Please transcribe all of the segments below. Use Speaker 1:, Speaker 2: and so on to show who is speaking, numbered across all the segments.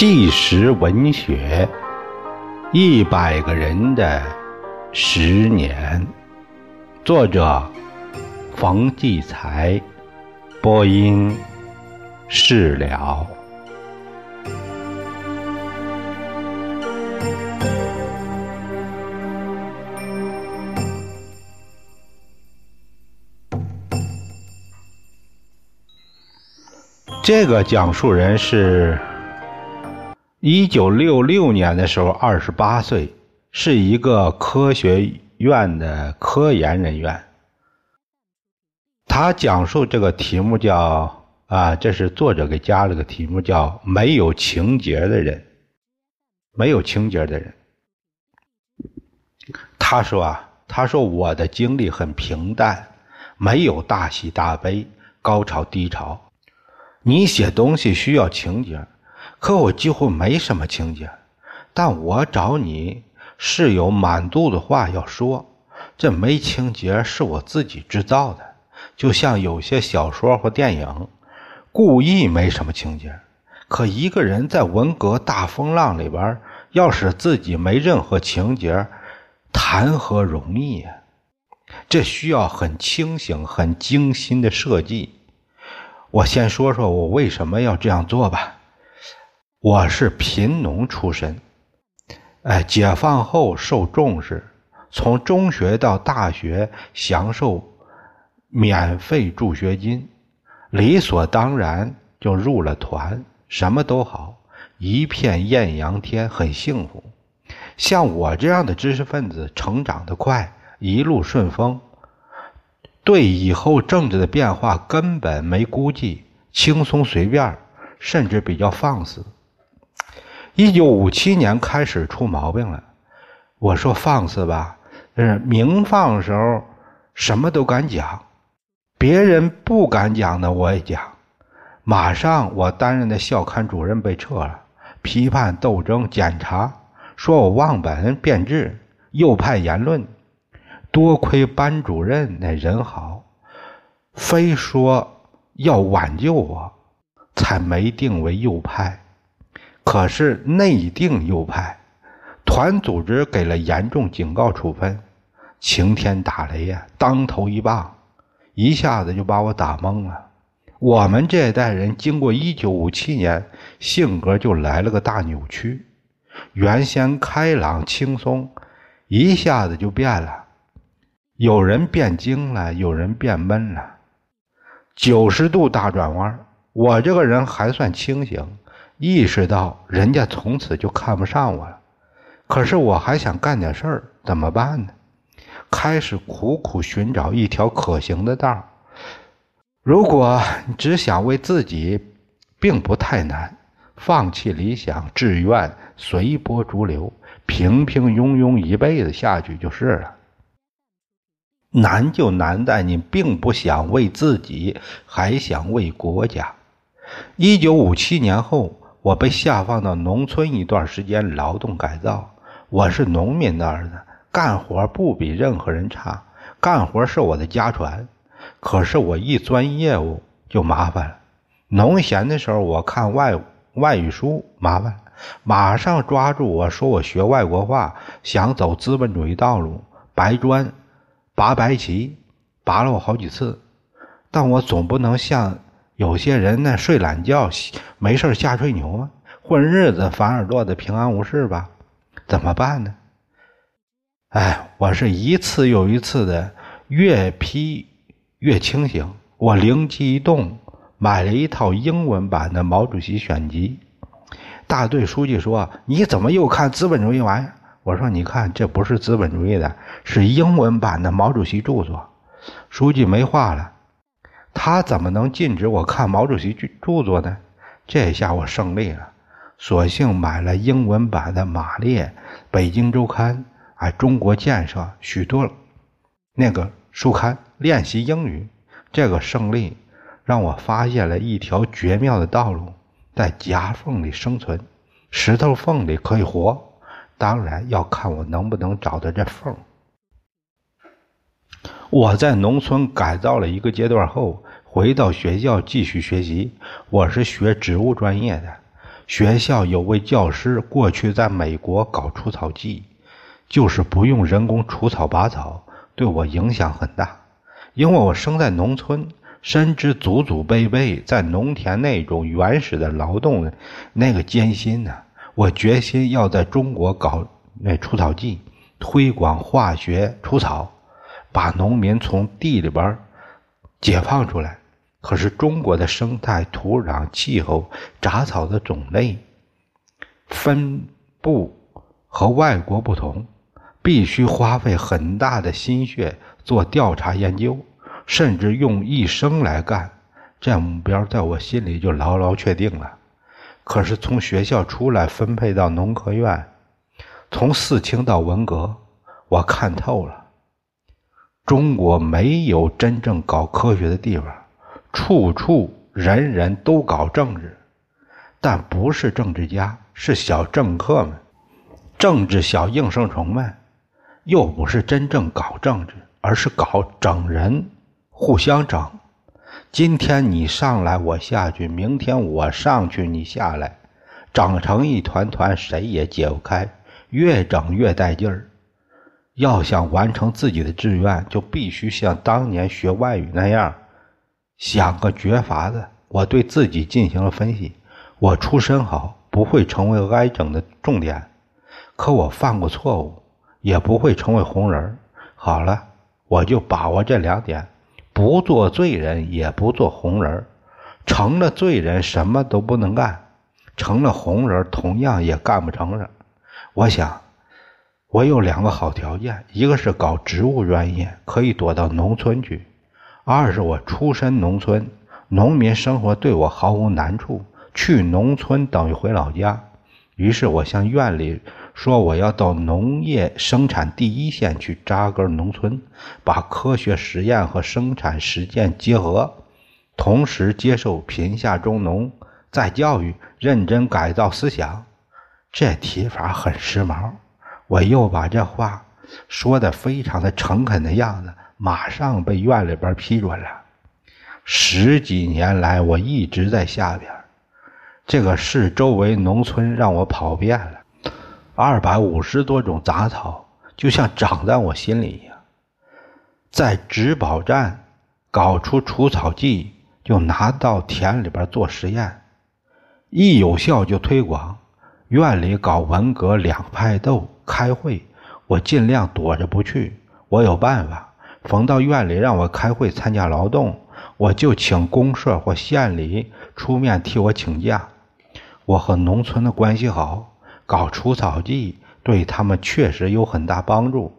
Speaker 1: 纪实文学，一百个人的十年。作者：冯骥才，播音：释了。这个讲述人是。一九六六年的时候，二十八岁，是一个科学院的科研人员。他讲述这个题目叫啊，这是作者给加了个题目叫“没有情节的人”。没有情节的人，他说啊，他说我的经历很平淡，没有大喜大悲、高潮低潮。你写东西需要情节。可我几乎没什么情节，但我找你是有满肚子话要说。这没情节是我自己制造的，就像有些小说或电影，故意没什么情节。可一个人在文革大风浪里边，要使自己没任何情节，谈何容易呀？这需要很清醒、很精心的设计。我先说说我为什么要这样做吧。我是贫农出身，哎，解放后受重视，从中学到大学享受免费助学金，理所当然就入了团，什么都好，一片艳阳天，很幸福。像我这样的知识分子，成长的快，一路顺风，对以后政治的变化根本没估计，轻松随便，甚至比较放肆。一九五七年开始出毛病了。我说放肆吧，是明放时候什么都敢讲，别人不敢讲的我也讲。马上我担任的校刊主任被撤了，批判斗争检查，说我忘本变质，右派言论。多亏班主任那人好，非说要挽救我，才没定为右派。可是内定右派，团组织给了严重警告处分，晴天打雷呀，当头一棒，一下子就把我打懵了。我们这一代人经过一九五七年，性格就来了个大扭曲，原先开朗轻松，一下子就变了。有人变精了，有人变闷了，九十度大转弯。我这个人还算清醒。意识到人家从此就看不上我了，可是我还想干点事儿，怎么办呢？开始苦苦寻找一条可行的道如果你只想为自己，并不太难。放弃理想志愿，随波逐流，平平庸庸一辈子下去就是了。难就难在你并不想为自己，还想为国家。一九五七年后。我被下放到农村一段时间劳动改造。我是农民的儿子，干活不比任何人差，干活是我的家传。可是我一钻业务就麻烦了。农闲的时候，我看外外语书，麻烦，马上抓住我说我学外国话，想走资本主义道路，白砖，拔白旗，拔了我好几次，但我总不能像。有些人呢睡懒觉，没事瞎吹牛啊，混日子反而落得平安无事吧？怎么办呢？哎，我是一次又一次的越批越清醒。我灵机一动，买了一套英文版的毛主席选集。大队书记说：“你怎么又看资本主义玩意？”我说：“你看，这不是资本主义的，是英文版的毛主席著作。”书记没话了。他怎么能禁止我看毛主席著著作呢？这下我胜利了，索性买了英文版的《马列》《北京周刊》啊，《中国建设》许多那个书刊练习英语。这个胜利让我发现了一条绝妙的道路：在夹缝里生存，石头缝里可以活。当然要看我能不能找到这缝。我在农村改造了一个阶段后，回到学校继续学习。我是学植物专业的，学校有位教师过去在美国搞除草剂，就是不用人工除草拔草，对我影响很大。因为我生在农村，深知祖祖辈辈在农田那种原始的劳动那个艰辛呢。我决心要在中国搞那除草剂，推广化学除草，把农民从地里边解放出来。可是中国的生态、土壤、气候、杂草的种类分布和外国不同，必须花费很大的心血做调查研究，甚至用一生来干。这目标在我心里就牢牢确定了。可是从学校出来，分配到农科院，从四清到文革，我看透了，中国没有真正搞科学的地方。处处人人都搞政治，但不是政治家，是小政客们，政治小应声虫们，又不是真正搞政治，而是搞整人，互相整。今天你上来我下去，明天我上去你下来，整成一团团，谁也解不开，越整越带劲儿。要想完成自己的志愿，就必须像当年学外语那样。想个绝法子，我对自己进行了分析。我出身好，不会成为挨整的重点，可我犯过错误，也不会成为红人。好了，我就把握这两点，不做罪人，也不做红人。成了罪人，什么都不能干；成了红人，同样也干不成了。我想，我有两个好条件：一个是搞植物专业，可以躲到农村去。二是我出身农村，农民生活对我毫无难处。去农村等于回老家。于是我向院里说，我要到农业生产第一线去扎根农村，把科学实验和生产实践结合，同时接受贫下中农再教育，认真改造思想。这提法很时髦。我又把这话说的非常的诚恳的样子。马上被院里边批准了。十几年来，我一直在下边，这个市周围农村让我跑遍了，二百五十多种杂草就像长在我心里一样。在植保站搞出除草剂，就拿到田里边做实验，一有效就推广。院里搞文革两派斗开会，我尽量躲着不去。我有办法。逢到院里让我开会参加劳动，我就请公社或县里出面替我请假。我和农村的关系好，搞除草剂对他们确实有很大帮助，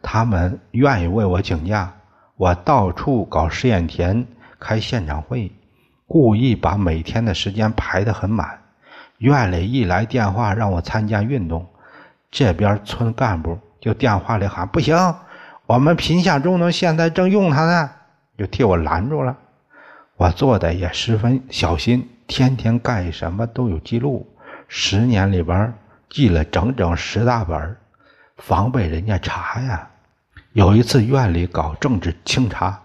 Speaker 1: 他们愿意为我请假。我到处搞试验田，开现场会，故意把每天的时间排得很满。院里一来电话让我参加运动，这边村干部就电话里喊不行。我们贫下中农现在正用它呢，就替我拦住了。我做的也十分小心，天天干什么都有记录。十年里边记了整整十大本，防备人家查呀。有一次院里搞政治清查，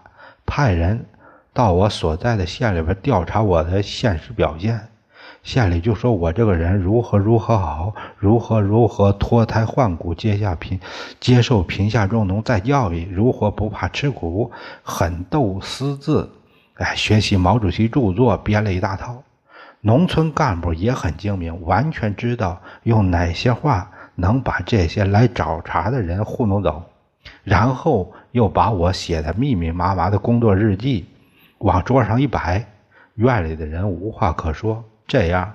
Speaker 1: 派人到我所在的县里边调查我的现实表现。县里就说我这个人如何如何好，如何如何脱胎换骨，接下贫，接受贫下中农再教育，如何不怕吃苦，狠斗私字，哎，学习毛主席著作，编了一大套。农村干部也很精明，完全知道用哪些话能把这些来找茬的人糊弄走，然后又把我写的密密麻麻的工作日记往桌上一摆，院里的人无话可说。这样，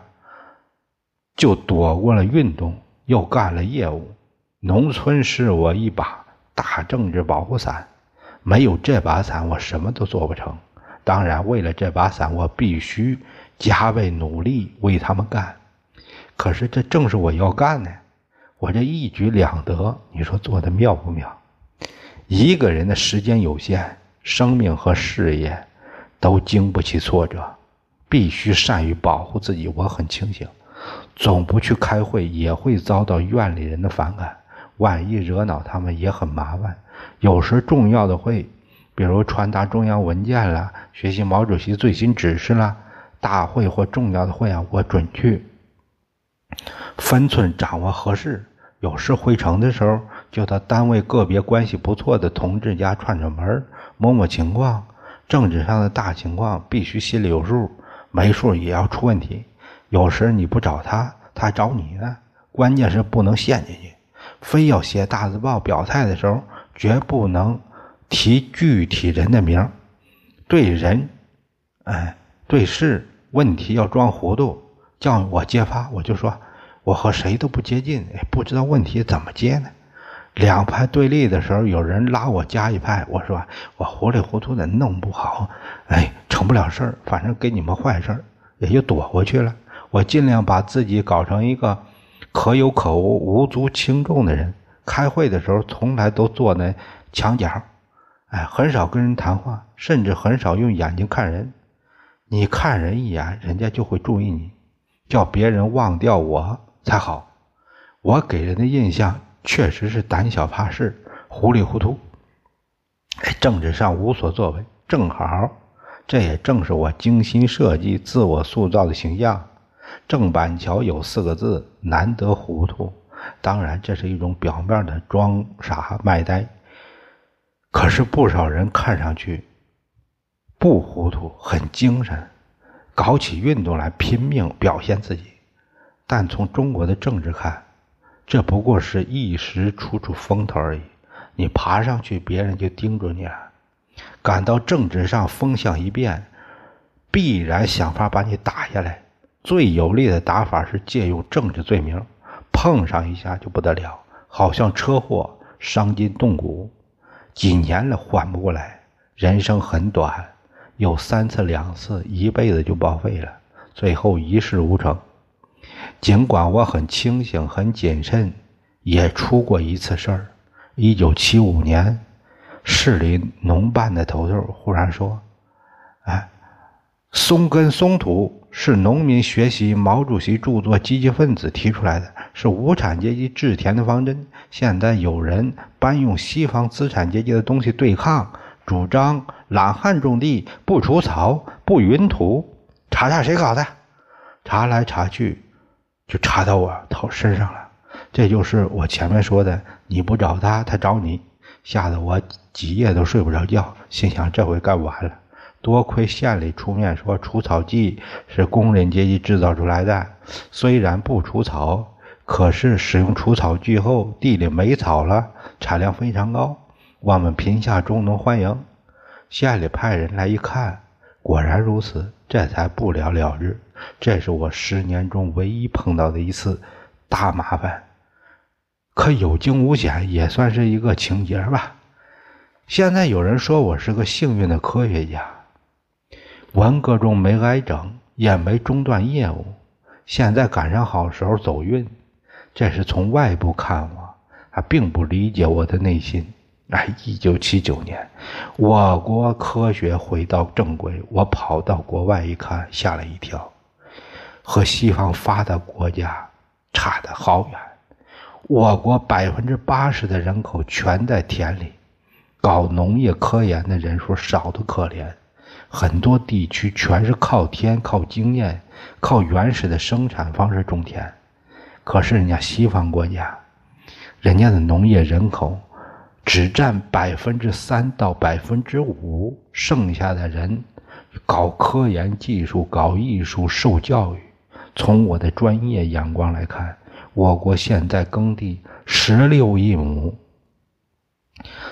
Speaker 1: 就躲过了运动，又干了业务。农村是我一把大政治保护伞，没有这把伞，我什么都做不成。当然，为了这把伞，我必须加倍努力为他们干。可是，这正是我要干的。我这一举两得，你说做的妙不妙？一个人的时间有限，生命和事业都经不起挫折。必须善于保护自己。我很清醒，总不去开会也会遭到院里人的反感。万一惹恼他们也很麻烦。有时重要的会，比如传达中央文件了、学习毛主席最新指示了，大会或重要的会啊，我准去。分寸掌握合适。有时回城的时候，就到单位个别关系不错的同志家串串门，摸摸情况。政治上的大情况必须心里有数，没数也要出问题。有时你不找他，他找你呢。关键是不能陷进去。非要写大字报表态的时候，绝不能提具体人的名。对人，哎，对事，问题要装糊涂。叫我揭发，我就说。我和谁都不接近，不知道问题怎么接呢？两派对立的时候，有人拉我加一派，我说我糊里糊涂的弄不好，哎，成不了事儿，反正给你们坏事儿，也就躲过去了。我尽量把自己搞成一个可有可无、无足轻重的人。开会的时候，从来都坐那墙角，哎，很少跟人谈话，甚至很少用眼睛看人。你看人一眼，人家就会注意你，叫别人忘掉我。才好，我给人的印象确实是胆小怕事、糊里糊涂，政治上无所作为。正好，这也正是我精心设计、自我塑造的形象。郑板桥有四个字：难得糊涂。当然，这是一种表面的装傻卖呆。可是不少人看上去不糊涂，很精神，搞起运动来拼命表现自己。但从中国的政治看，这不过是一时出出风头而已。你爬上去，别人就盯住你了。感到政治上风向一变，必然想法把你打下来。最有力的打法是借用政治罪名，碰上一下就不得了，好像车祸，伤筋动骨，几年了缓不过来。人生很短，有三次两次，一辈子就报废了，最后一事无成。尽管我很清醒、很谨慎，也出过一次事儿。一九七五年，市里农办的头头忽然说：“哎，松根松土是农民学习毛主席著作《积极分子》提出来的，是无产阶级治田的方针。现在有人搬用西方资产阶级的东西对抗，主张懒汉种地，不除草，不匀土。查查谁搞的？查来查去。”就插到我头身上了，这就是我前面说的，你不找他，他找你，吓得我几夜都睡不着觉，心想这回干完了。多亏县里出面说除草剂是工人阶级制造出来的，虽然不除草，可是使用除草剂后地里没草了，产量非常高，我们贫下中农欢迎。县里派人来一看，果然如此，这才不了了之。这是我十年中唯一碰到的一次大麻烦，可有惊无险，也算是一个情节吧。现在有人说我是个幸运的科学家，文革中没挨整，也没中断业务，现在赶上好时候走运。这是从外部看我，还并不理解我的内心。哎，一九七九年，我国科学回到正轨，我跑到国外一看，吓了一跳。和西方发达国家差得好远。我国百分之八十的人口全在田里，搞农业科研的人数少得可怜。很多地区全是靠天、靠经验、靠原始的生产方式种田。可是人家西方国家，人家的农业人口只占百分之三到百分之五，剩下的人搞科研技术、搞艺术、受教育。从我的专业眼光来看，我国现在耕地十六亿亩，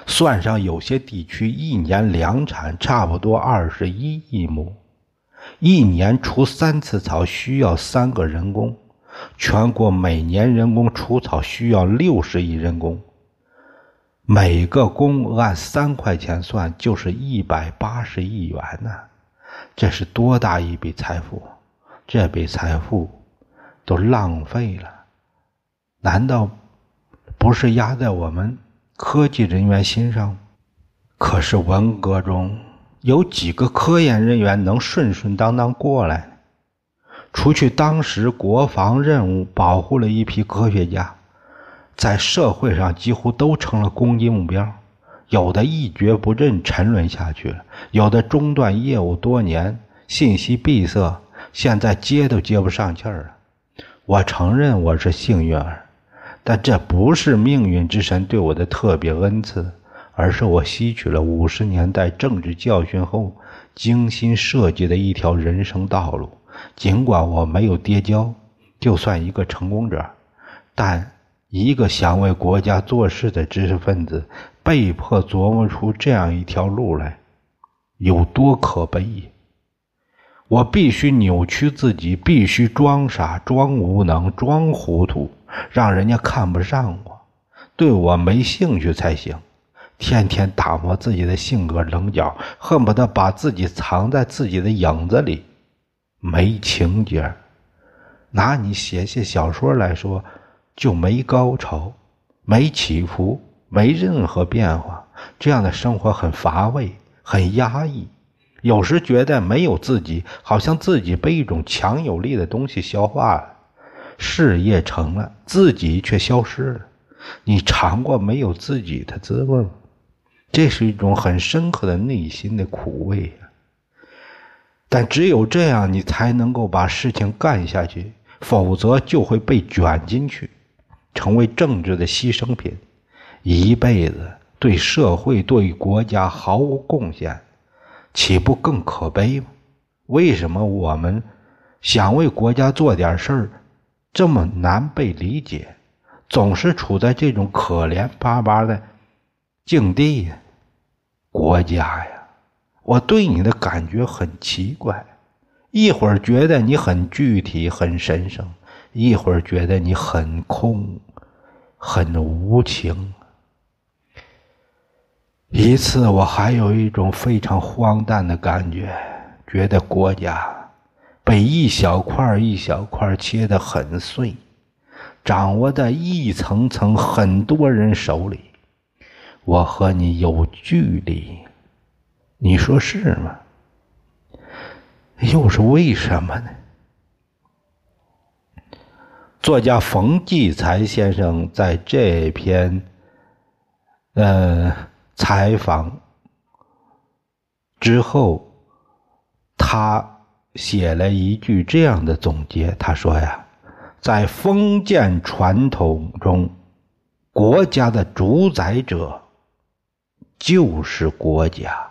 Speaker 1: 算上有些地区一年粮产差不多二十一亿亩，一年除三次草需要三个人工，全国每年人工除草需要六十亿人工，每个工按三块钱算就是一百八十亿元呢，这是多大一笔财富！这笔财富都浪费了，难道不是压在我们科技人员心上？可是文革中有几个科研人员能顺顺当当过来？除去当时国防任务保护了一批科学家，在社会上几乎都成了攻击目标。有的一蹶不振，沉沦下去了；有的中断业务多年，信息闭塞。现在接都接不上气儿了。我承认我是幸运儿，但这不是命运之神对我的特别恩赐，而是我吸取了五十年代政治教训后精心设计的一条人生道路。尽管我没有跌跤，就算一个成功者，但一个想为国家做事的知识分子被迫琢磨出这样一条路来，有多可悲！我必须扭曲自己，必须装傻、装无能、装糊涂，让人家看不上我，对我没兴趣才行。天天打磨自己的性格棱角，恨不得把自己藏在自己的影子里。没情节，拿你写写小说来说，就没高潮，没起伏，没任何变化。这样的生活很乏味，很压抑。有时觉得没有自己，好像自己被一种强有力的东西消化了。事业成了，自己却消失了。你尝过没有自己的滋味吗？这是一种很深刻的内心的苦味呀。但只有这样，你才能够把事情干下去，否则就会被卷进去，成为政治的牺牲品，一辈子对社会、对国家毫无贡献。岂不更可悲吗？为什么我们想为国家做点事儿，这么难被理解，总是处在这种可怜巴巴的境地呀？国家呀，我对你的感觉很奇怪，一会儿觉得你很具体、很神圣，一会儿觉得你很空、很无情。一次，我还有一种非常荒诞的感觉，觉得国家被一小块一小块切得很碎，掌握在一层层很多人手里。我和你有距离，你说是吗？又是为什么呢？作家冯骥才先生在这篇，呃。采访之后，他写了一句这样的总结：“他说呀，在封建传统中，国家的主宰者就是国家。”